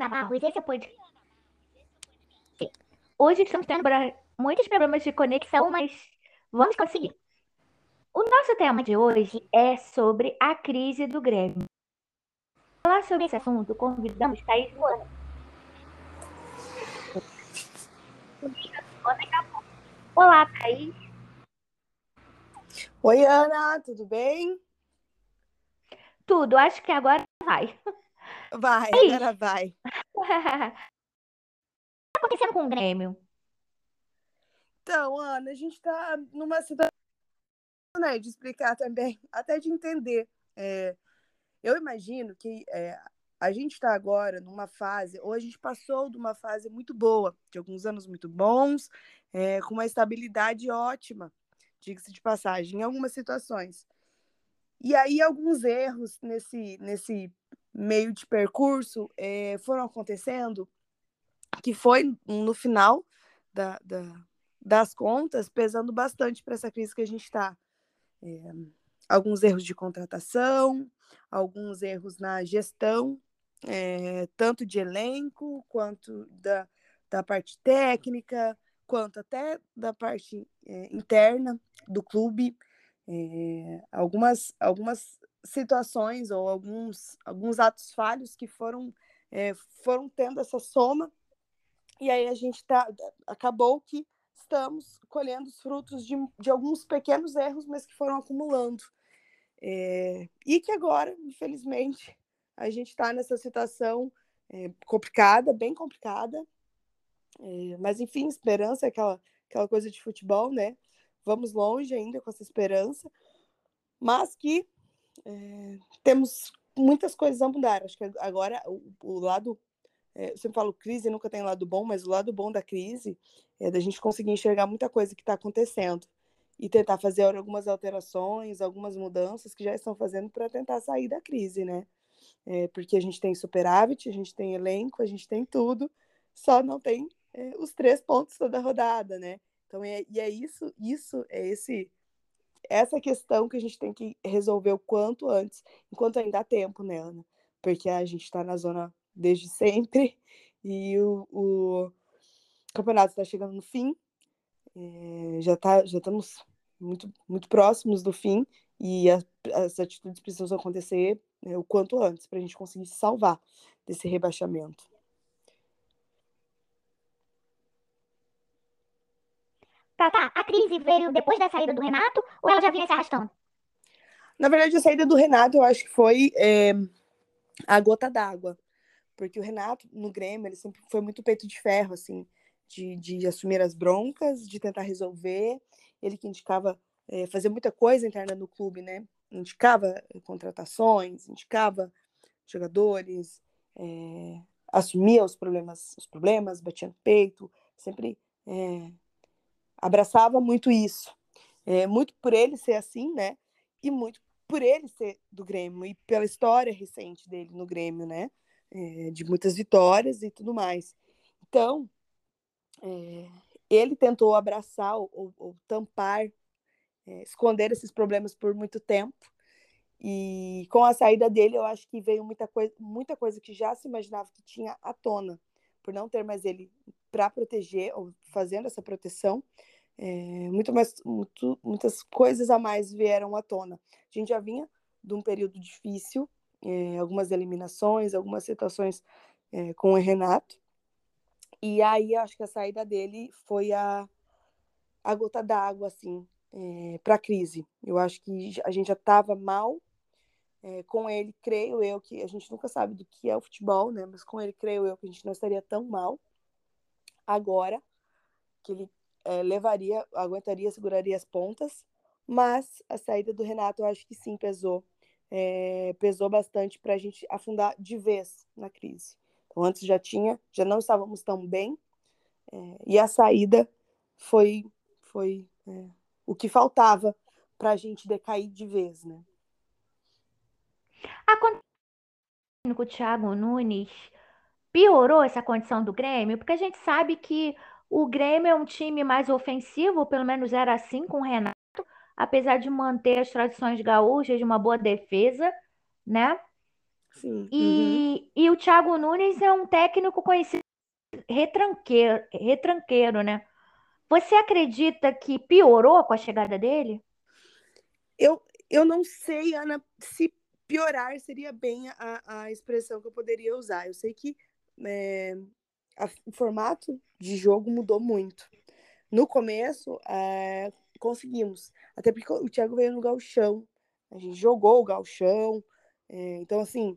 Ana Barros, esse é o podcast. Hoje estamos tendo muitos problemas de conexão, mas vamos conseguir. O nosso tema de hoje é sobre a crise do Grêmio. Para falar sobre esse assunto, convidamos Thaís Luana. Olá, Thaís. Oi, Ana, tudo bem? Tudo, acho que agora vai. Vai, Thaís. agora vai. O que está acontecendo com o Grêmio? Então, Ana, a gente está numa situação né, de explicar também, até de entender. É, eu imagino que é, a gente está agora numa fase, ou a gente passou de uma fase muito boa, de alguns anos muito bons, é, com uma estabilidade ótima, diga-se de passagem, em algumas situações. E aí, alguns erros nesse, nesse meio de percurso é, foram acontecendo, que foi no final da, da, das contas, pesando bastante para essa crise que a gente está. É, alguns erros de contratação, alguns erros na gestão, é, tanto de elenco, quanto da, da parte técnica, quanto até da parte interna do clube. Algumas, algumas situações ou alguns, alguns atos falhos que foram, é, foram tendo essa soma, e aí a gente tá, acabou que estamos colhendo os frutos de, de alguns pequenos erros, mas que foram acumulando. É, e que agora, infelizmente, a gente está nessa situação é, complicada, bem complicada, mas enfim, esperança é aquela, aquela coisa de futebol, né? Vamos longe ainda com essa esperança, mas que é, temos muitas coisas a mudar. Acho que agora o, o lado, é, eu sempre falo crise nunca tem lado bom, mas o lado bom da crise é da gente conseguir enxergar muita coisa que está acontecendo e tentar fazer algumas alterações, algumas mudanças que já estão fazendo para tentar sair da crise, né? É, porque a gente tem superávit, a gente tem elenco, a gente tem tudo, só não tem é, os três pontos toda rodada, né? Então, é, e é isso, isso é esse essa questão que a gente tem que resolver o quanto antes, enquanto ainda há tempo, né, Ana? Porque a gente está na zona desde sempre e o, o campeonato está chegando no fim, é, já, tá, já estamos muito, muito próximos do fim e a, as atitudes precisam acontecer é, o quanto antes para a gente conseguir se salvar desse rebaixamento. Tá, tá. A crise veio depois da saída do Renato ou ela já vinha se arrastando? Na verdade, a saída do Renato eu acho que foi é, a gota d'água. Porque o Renato, no Grêmio, ele sempre foi muito peito de ferro, assim, de, de assumir as broncas, de tentar resolver. Ele que indicava é, fazer muita coisa interna no clube, né? Indicava contratações, indicava jogadores, é, assumia os problemas, os problemas, batia no peito, sempre é, abraçava muito isso. É, muito por ele ser assim, né? E muito por ele ser do Grêmio e pela história recente dele no Grêmio, né? É, de muitas vitórias e tudo mais. Então, é, ele tentou abraçar ou, ou, tampar, é, esconder esses problemas por muito tempo. E com a saída dele, eu acho que veio muita coisa, muita coisa que já se imaginava que tinha à tona, por não ter mais ele para proteger ou fazendo essa proteção. É, muito mais, muito, muitas coisas a mais vieram à tona. A gente já vinha de um período difícil, é, algumas eliminações, algumas situações é, com o Renato. E aí acho que a saída dele foi a, a gota d'água, assim, para a crise. Eu acho que a gente já estava mal com ele, creio eu que a gente nunca sabe do que é o futebol, né? Mas com ele, creio eu que a gente não estaria tão mal agora que ele é, levaria, aguentaria, seguraria as pontas, mas a saída do Renato eu acho que sim pesou, é, pesou bastante para a gente afundar de vez na crise. Então, antes já tinha, já não estávamos tão bem, é, e a saída foi, foi o que faltava para a gente decair de vez, né? A com o Thiago Nunes piorou essa condição do Grêmio, porque a gente sabe que o Grêmio é um time mais ofensivo, pelo menos era assim com o Renato, apesar de manter as tradições gaúchas de uma boa defesa, né? Sim. E, uhum. e o Thiago Nunes é um técnico conhecido retranqueiro, retranqueiro, né? Você acredita que piorou com a chegada dele? Eu, eu não sei, Ana, se piorar seria bem a, a expressão que eu poderia usar. Eu sei que é, a, o formato de jogo mudou muito. No começo, é, conseguimos. Até porque o Thiago veio no galchão. A gente jogou o galchão. É, então, assim,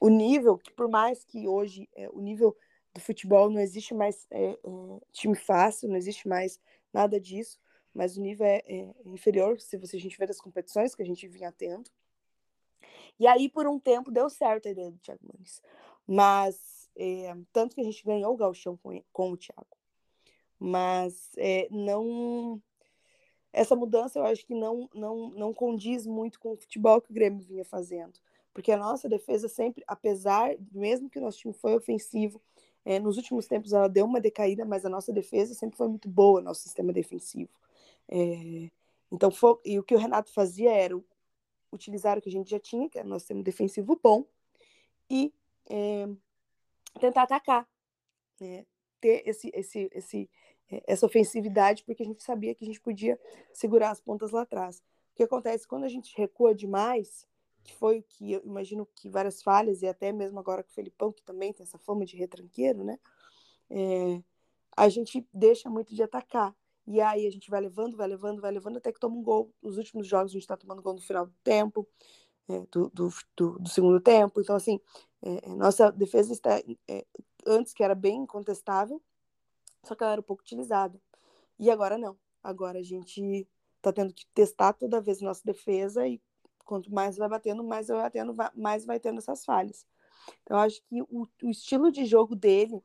o nível, que por mais que hoje o nível do futebol não existe mais é, é, time fácil, não existe mais nada disso, mas o nível é, é, inferior se você, a gente ver as competições que a gente vinha tendo. E aí, por um tempo, deu certo a ideia do Thiago Nunes. Mas, é, tanto que a gente ganhou o galchão com, com o Thiago. Mas é, não essa mudança eu acho que não, não, não condiz muito com o futebol que o Grêmio vinha fazendo. Porque a nossa defesa sempre, apesar, mesmo que o nosso time foi ofensivo, é, nos últimos tempos ela deu uma decaída, mas a nossa defesa sempre foi muito boa, nosso sistema defensivo. É, então, foi, e o que o Renato fazia era utilizar o que a gente já tinha, que era nosso sistema defensivo bom, e é, tentar atacar, né? ter esse, esse, esse, essa ofensividade, porque a gente sabia que a gente podia segurar as pontas lá atrás. O que acontece quando a gente recua demais, que foi o que eu imagino que várias falhas, e até mesmo agora com o Felipão, que também tem essa fama de retranqueiro, né? É, a gente deixa muito de atacar. E aí a gente vai levando, vai levando, vai levando, até que toma um gol. Nos últimos jogos a gente está tomando gol no final do tempo, é, do, do, do, do, segundo tempo. Então, assim, é, nossa defesa está, é, antes que era bem incontestável, só que ela era um pouco utilizada. E agora não. Agora a gente tá tendo que testar toda vez nossa defesa e quanto mais vai batendo, mais vai batendo, mais vai tendo essas falhas. Então, acho que o, o estilo de jogo dele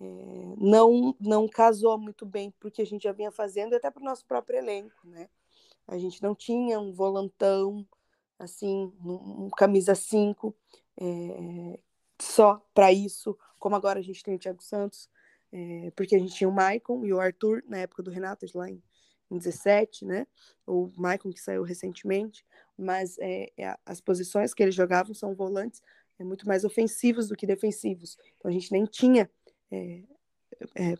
é, não, não casou muito bem porque a gente já vinha fazendo, até para o nosso próprio elenco, né? A gente não tinha um volantão, assim, um, um camisa 5, é, só para isso, como agora a gente tem o Thiago Santos, é, porque a gente tinha o Maicon e o Arthur na época do Renato, lá em, em 17, né? O Maicon que saiu recentemente, mas é, as posições que eles jogavam são volantes é, muito mais ofensivos do que defensivos. Então a gente nem tinha é, é,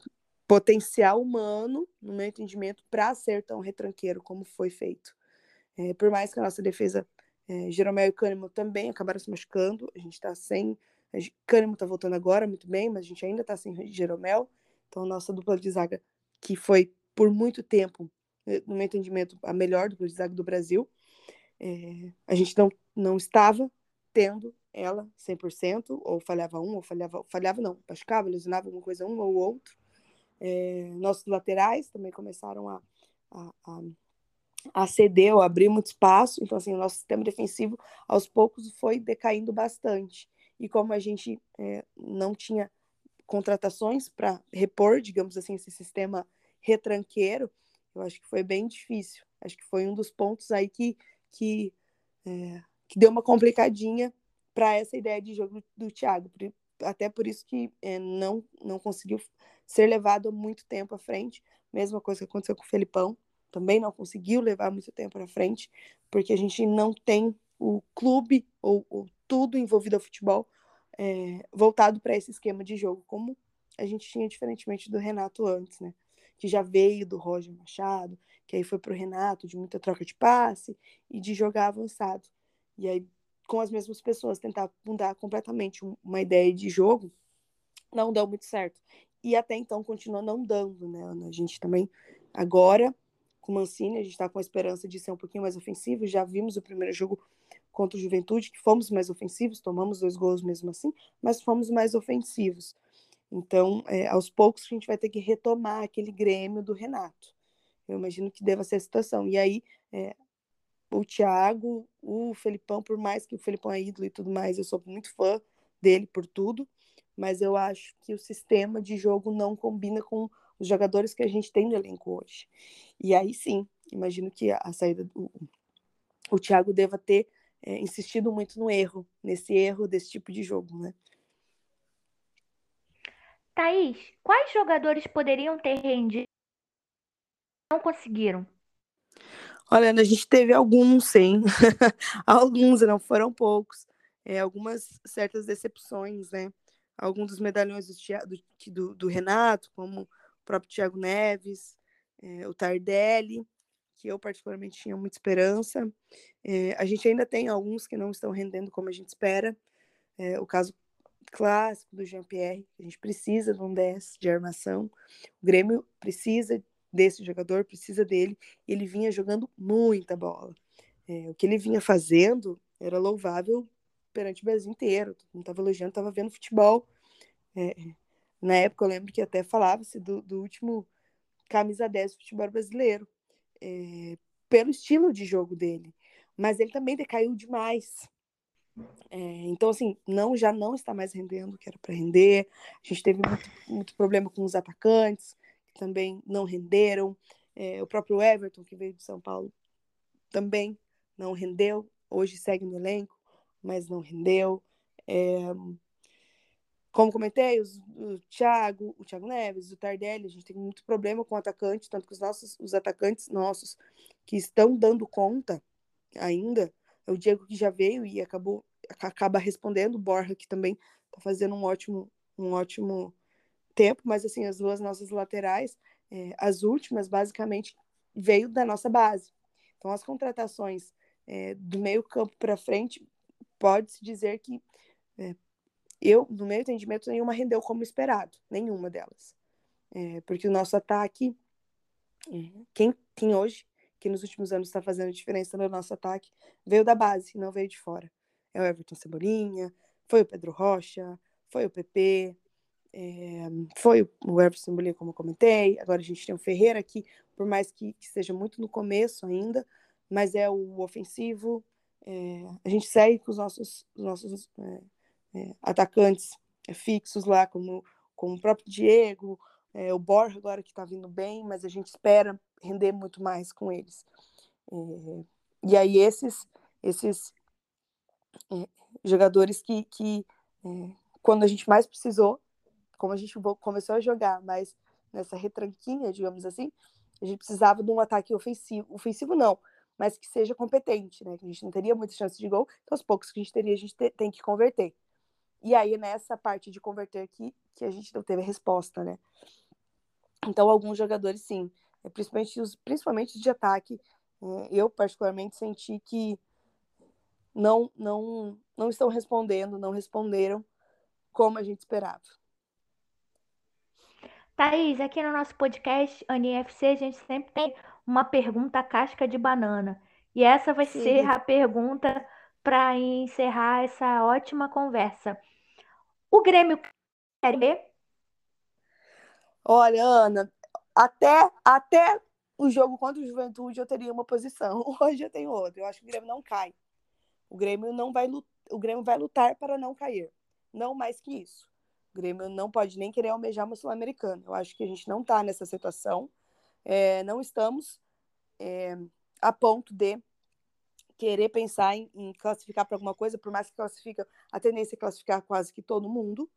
potencial humano, no meu entendimento, para ser tão retranqueiro como foi feito. É, por mais que a nossa defesa, é, Jeromel e Cânimo também acabaram se machucando, a gente está sem Cânimo está voltando agora muito bem, mas a gente ainda está sem Jeromel. Então, nossa dupla de zaga, que foi por muito tempo, eh, no meu entendimento, a melhor dupla de zaga do Brasil, é, a gente não, não estava tendo ela 100%, ou falhava um, ou falhava, falhava não, machucava, lesionava alguma coisa um ou outro. É, nossos laterais também começaram a, a, a, a ceder ou abrir muito espaço, então assim, o nosso sistema defensivo aos poucos foi decaindo bastante e como a gente é, não tinha contratações para repor, digamos assim, esse sistema retranqueiro, eu acho que foi bem difícil. Acho que foi um dos pontos aí que, que, é, que deu uma complicadinha para essa ideia de jogo do Thiago. Até por isso que é, não, não conseguiu ser levado muito tempo à frente. Mesma coisa que aconteceu com o Felipão, também não conseguiu levar muito tempo à frente, porque a gente não tem o clube ou, ou tudo envolvido ao futebol é, voltado para esse esquema de jogo, como a gente tinha diferentemente do Renato antes, né? Que já veio do Roger Machado, que aí foi para o Renato de muita troca de passe e de jogar avançado. E aí, com as mesmas pessoas, tentar mudar completamente uma ideia de jogo, não deu muito certo. E até então continua não dando, né? A gente também, agora, com o Mancini, a gente está com a esperança de ser um pouquinho mais ofensivo. Já vimos o primeiro jogo contra o Juventude, que fomos mais ofensivos, tomamos dois gols mesmo assim, mas fomos mais ofensivos. Então, é, aos poucos, a gente vai ter que retomar aquele Grêmio do Renato. Eu imagino que deva ser a situação. E aí, é, o Thiago, o Felipão, por mais que o Felipão é ídolo e tudo mais, eu sou muito fã dele por tudo, mas eu acho que o sistema de jogo não combina com os jogadores que a gente tem no elenco hoje. E aí sim, imagino que a, saída do o Thiago deva ter é, insistido muito no erro, nesse erro desse tipo de jogo, né? Thaís, quais jogadores poderiam ter rendido não conseguiram? Olha, a gente teve alguns, sim. alguns, não foram poucos. É, algumas certas decepções, né? Alguns dos medalhões do, do, do Renato, como o próprio Thiago Neves, é, o Tardelli, que eu particularmente tinha muita esperança. É, a gente ainda tem alguns que não estão rendendo como a gente espera. É, o caso clássico do Jean-Pierre, a gente precisa de um 10 de armação. O Grêmio precisa desse jogador, precisa dele. Ele vinha jogando muita bola. É, o que ele vinha fazendo era louvável perante o Brasil inteiro. Não estava elogiando, estava vendo futebol. É, na época eu lembro que até falava-se do, do, último camisa 10 do futebol brasileiro, é, pelo estilo de jogo dele. Mas ele também decaiu demais. É, então, assim, não já não está mais rendendo o que era para render. A gente teve muito, muito problema com os atacantes também não renderam. É, o próprio Everton, que veio de São Paulo, também não rendeu. Hoje segue no elenco, mas não rendeu. É, como comentei, os, o Thiago, o Thiago Neves, o Tardelli, a gente tem muito problema com o atacante, tanto que os nossos os atacantes nossos que estão dando conta ainda, é o Diego que já veio e acabou acaba respondendo, o Borja que também está fazendo um ótimo um ótimo tempo, mas assim, as duas nossas laterais, é, as últimas, basicamente, veio da nossa base. Então, as contratações é, do meio campo para frente, pode-se dizer que é, eu, no meu entendimento, nenhuma rendeu como esperado, nenhuma delas. É, porque o nosso ataque, é, quem, quem hoje, que nos últimos anos está fazendo diferença no nosso ataque, veio da base, não veio de fora. É o Everton Cebolinha, foi o Pedro Rocha, foi o PP, é, foi o Everson Cebolinha, como eu comentei. Agora a gente tem o Ferreira aqui, por mais que, que esteja muito no começo ainda, mas é o ofensivo. É, a gente segue com os nossos, os nossos é, atacantes fixos lá, como, como o próprio Diego, o Borja agora que está vindo bem, mas a gente espera render muito mais com eles. e aí esses, esses jogadores que, que quando a gente mais precisou, como a gente começou a jogar mais nessa retranquinha, digamos assim, a gente precisava de um ataque ofensivo, ofensivo não, mas que seja competente, né? Que a gente não teria muita chance de gol, então os poucos que a gente teria, a gente te, tem que converter. E aí nessa parte de converter aqui que a gente não teve a resposta, né? Então alguns jogadores sim, é, principalmente os principalmente de ataque, é, eu particularmente senti que não não não estão respondendo, não responderam como a gente esperava. Thaís, aqui no nosso podcast AniFC, a gente sempre tem uma pergunta casca de banana. E essa vai Sim. ser a pergunta para encerrar essa ótima conversa. O Grêmio quer ver? Olha, Ana, até, até o jogo contra o Juventude eu teria uma posição. Hoje eu tenho outra. Eu acho que o Grêmio não cai. O Grêmio não vai o Grêmio vai lutar para não cair. Não mais que isso. O Grêmio não pode nem querer almejar uma Sul-Americana. Eu acho que a gente não está nessa situação. É, não estamos é, a ponto de querer pensar em, em classificar para alguma coisa, por mais que classifica, a tendência é classificar quase que todo mundo.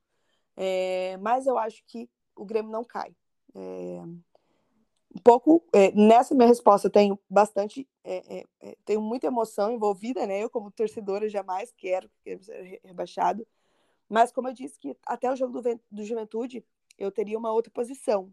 É, mas eu acho que o Grêmio não cai. É, um pouco é, nessa minha resposta tenho bastante é, tenho muita emoção envolvida né eu como torcedora jamais quero ser rebaixado mas, como eu disse, que até o jogo do, do Juventude eu teria uma outra posição.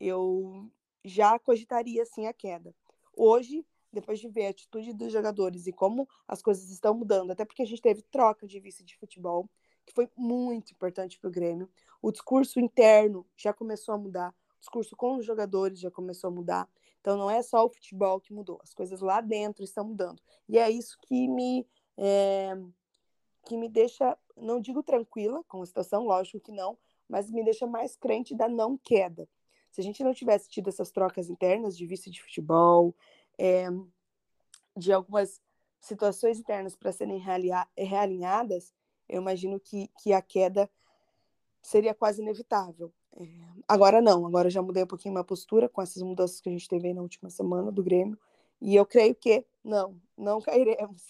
Eu já cogitaria, sim, a queda. Hoje, depois de ver a atitude dos jogadores e como as coisas estão mudando, até porque a gente teve troca de vice de futebol, que foi muito importante para o Grêmio. O discurso interno já começou a mudar, o discurso com os jogadores já começou a mudar. Então, não é só o futebol que mudou, as coisas lá dentro estão mudando. E é isso que me, é, que me deixa não digo tranquila com a situação, lógico que não, mas me deixa mais crente da não queda. Se a gente não tivesse tido essas trocas internas de vice de futebol, é, de algumas situações internas para serem realinhadas, eu imagino que, que a queda seria quase inevitável. É, agora não, agora já mudei um pouquinho minha postura com essas mudanças que a gente teve na última semana do Grêmio, e eu creio que não, não cairemos.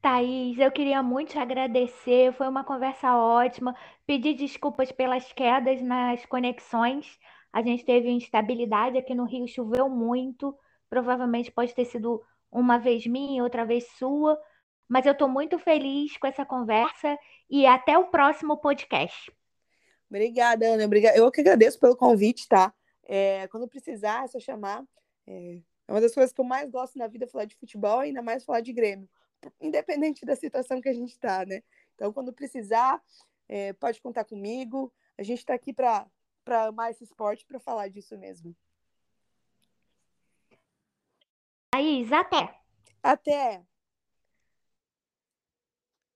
Thaís, eu queria muito te agradecer, foi uma conversa ótima. Pedir desculpas pelas quedas nas conexões. A gente teve instabilidade aqui no Rio, choveu muito, provavelmente pode ter sido uma vez minha, outra vez sua, mas eu estou muito feliz com essa conversa e até o próximo podcast. Obrigada, Ana. Obrigada. Eu que agradeço pelo convite, tá? É, quando precisar, é só chamar. É, é uma das coisas que eu mais gosto na vida, falar de futebol ainda mais falar de Grêmio, independente da situação que a gente está, né? Então, quando precisar, é, pode contar comigo. A gente está aqui para amar esse esporte, para falar disso mesmo. Thaís, até! Até!